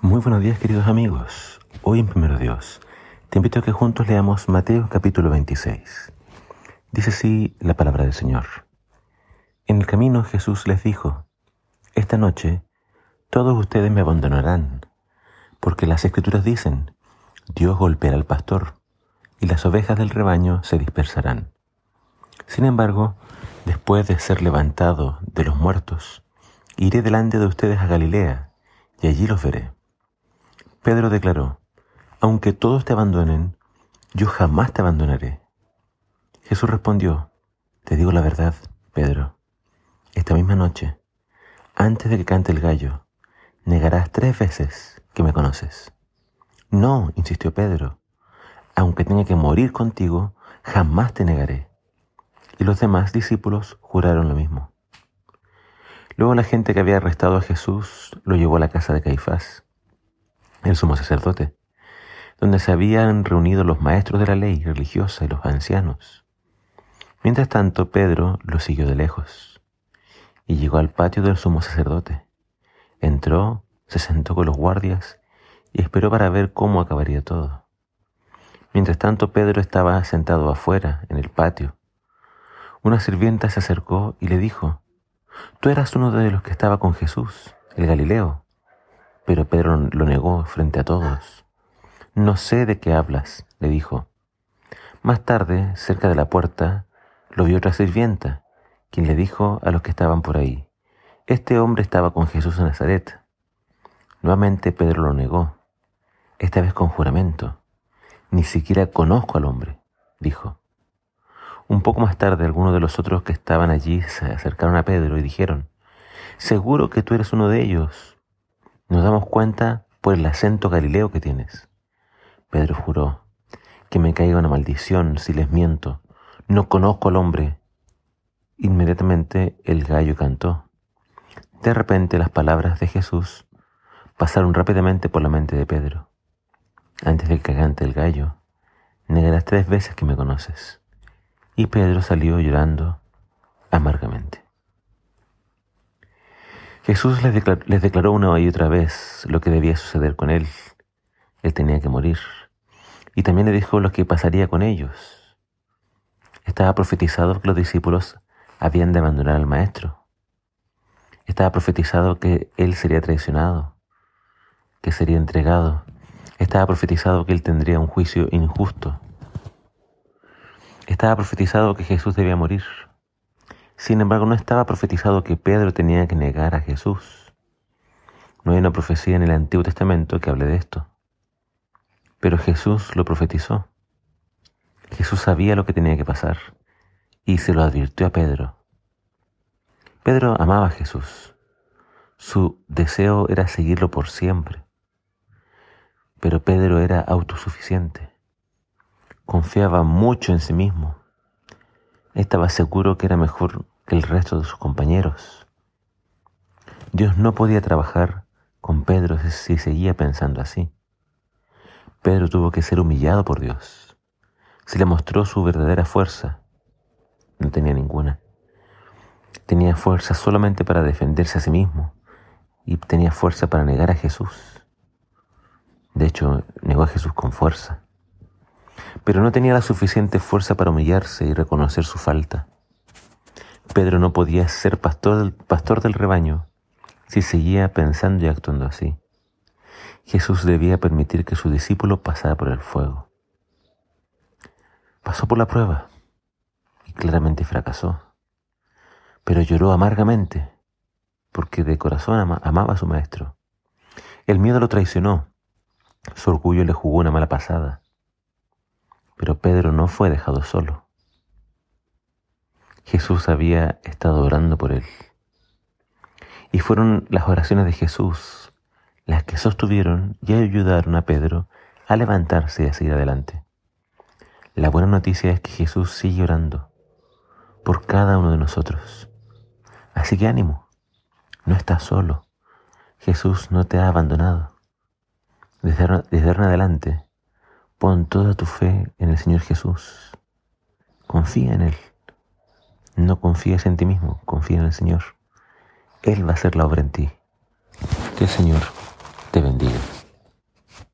Muy buenos días queridos amigos. Hoy en Primero Dios te invito a que juntos leamos Mateo capítulo 26. Dice así la palabra del Señor. En el camino Jesús les dijo, Esta noche todos ustedes me abandonarán, porque las escrituras dicen, Dios golpeará al pastor y las ovejas del rebaño se dispersarán. Sin embargo, después de ser levantado de los muertos, iré delante de ustedes a Galilea y allí los veré. Pedro declaró, aunque todos te abandonen, yo jamás te abandonaré. Jesús respondió, te digo la verdad, Pedro, esta misma noche, antes de que cante el gallo, negarás tres veces que me conoces. No, insistió Pedro, aunque tenga que morir contigo, jamás te negaré. Y los demás discípulos juraron lo mismo. Luego la gente que había arrestado a Jesús lo llevó a la casa de Caifás el sumo sacerdote, donde se habían reunido los maestros de la ley religiosa y los ancianos. Mientras tanto, Pedro lo siguió de lejos y llegó al patio del sumo sacerdote. Entró, se sentó con los guardias y esperó para ver cómo acabaría todo. Mientras tanto, Pedro estaba sentado afuera, en el patio. Una sirvienta se acercó y le dijo, Tú eras uno de los que estaba con Jesús, el Galileo. Pero Pedro lo negó frente a todos. No sé de qué hablas, le dijo. Más tarde, cerca de la puerta, lo vio otra sirvienta, quien le dijo a los que estaban por ahí, Este hombre estaba con Jesús en Nazaret. Nuevamente Pedro lo negó, esta vez con juramento. Ni siquiera conozco al hombre, dijo. Un poco más tarde, algunos de los otros que estaban allí se acercaron a Pedro y dijeron, Seguro que tú eres uno de ellos nos damos cuenta por el acento galileo que tienes. Pedro juró, que me caiga una maldición si les miento. No conozco al hombre. Inmediatamente el gallo cantó. De repente las palabras de Jesús pasaron rápidamente por la mente de Pedro. Antes de que cante el gallo, negarás tres veces que me conoces. Y Pedro salió llorando amargamente. Jesús les declaró, una y otra vez lo que debía suceder con él. Él tenía que morir. Y también le dijo lo que pasaría con ellos. Estaba profetizado que los discípulos habían de abandonar al Maestro. Estaba profetizado que Él sería traicionado, que sería entregado. Estaba profetizado que Él tendría un juicio injusto. Estaba profetizado que Jesús debía morir. Sin embargo, no estaba profetizado que Pedro tenía que negar a Jesús. No hay una profecía en el Antiguo Testamento que hable de esto. Pero Jesús lo profetizó. Jesús sabía lo que tenía que pasar y se lo advirtió a Pedro. Pedro amaba a Jesús. Su deseo era seguirlo por siempre. Pero Pedro era autosuficiente. Confiaba mucho en sí mismo estaba seguro que era mejor que el resto de sus compañeros. Dios no podía trabajar con Pedro si seguía pensando así. Pedro tuvo que ser humillado por Dios. Se le mostró su verdadera fuerza. No tenía ninguna. Tenía fuerza solamente para defenderse a sí mismo y tenía fuerza para negar a Jesús. De hecho, negó a Jesús con fuerza pero no tenía la suficiente fuerza para humillarse y reconocer su falta. Pedro no podía ser pastor del, pastor del rebaño si seguía pensando y actuando así. Jesús debía permitir que su discípulo pasara por el fuego. Pasó por la prueba y claramente fracasó, pero lloró amargamente porque de corazón amaba a su maestro. El miedo lo traicionó, su orgullo le jugó una mala pasada pero Pedro no fue dejado solo. Jesús había estado orando por él. Y fueron las oraciones de Jesús las que sostuvieron y ayudaron a Pedro a levantarse y a seguir adelante. La buena noticia es que Jesús sigue orando por cada uno de nosotros. Así que ánimo, no estás solo. Jesús no te ha abandonado. Desde, ahora en adelante, Pon toda tu fe en el Señor Jesús. Confía en Él. No confíes en ti mismo, confía en el Señor. Él va a hacer la obra en ti. Que el Señor te bendiga.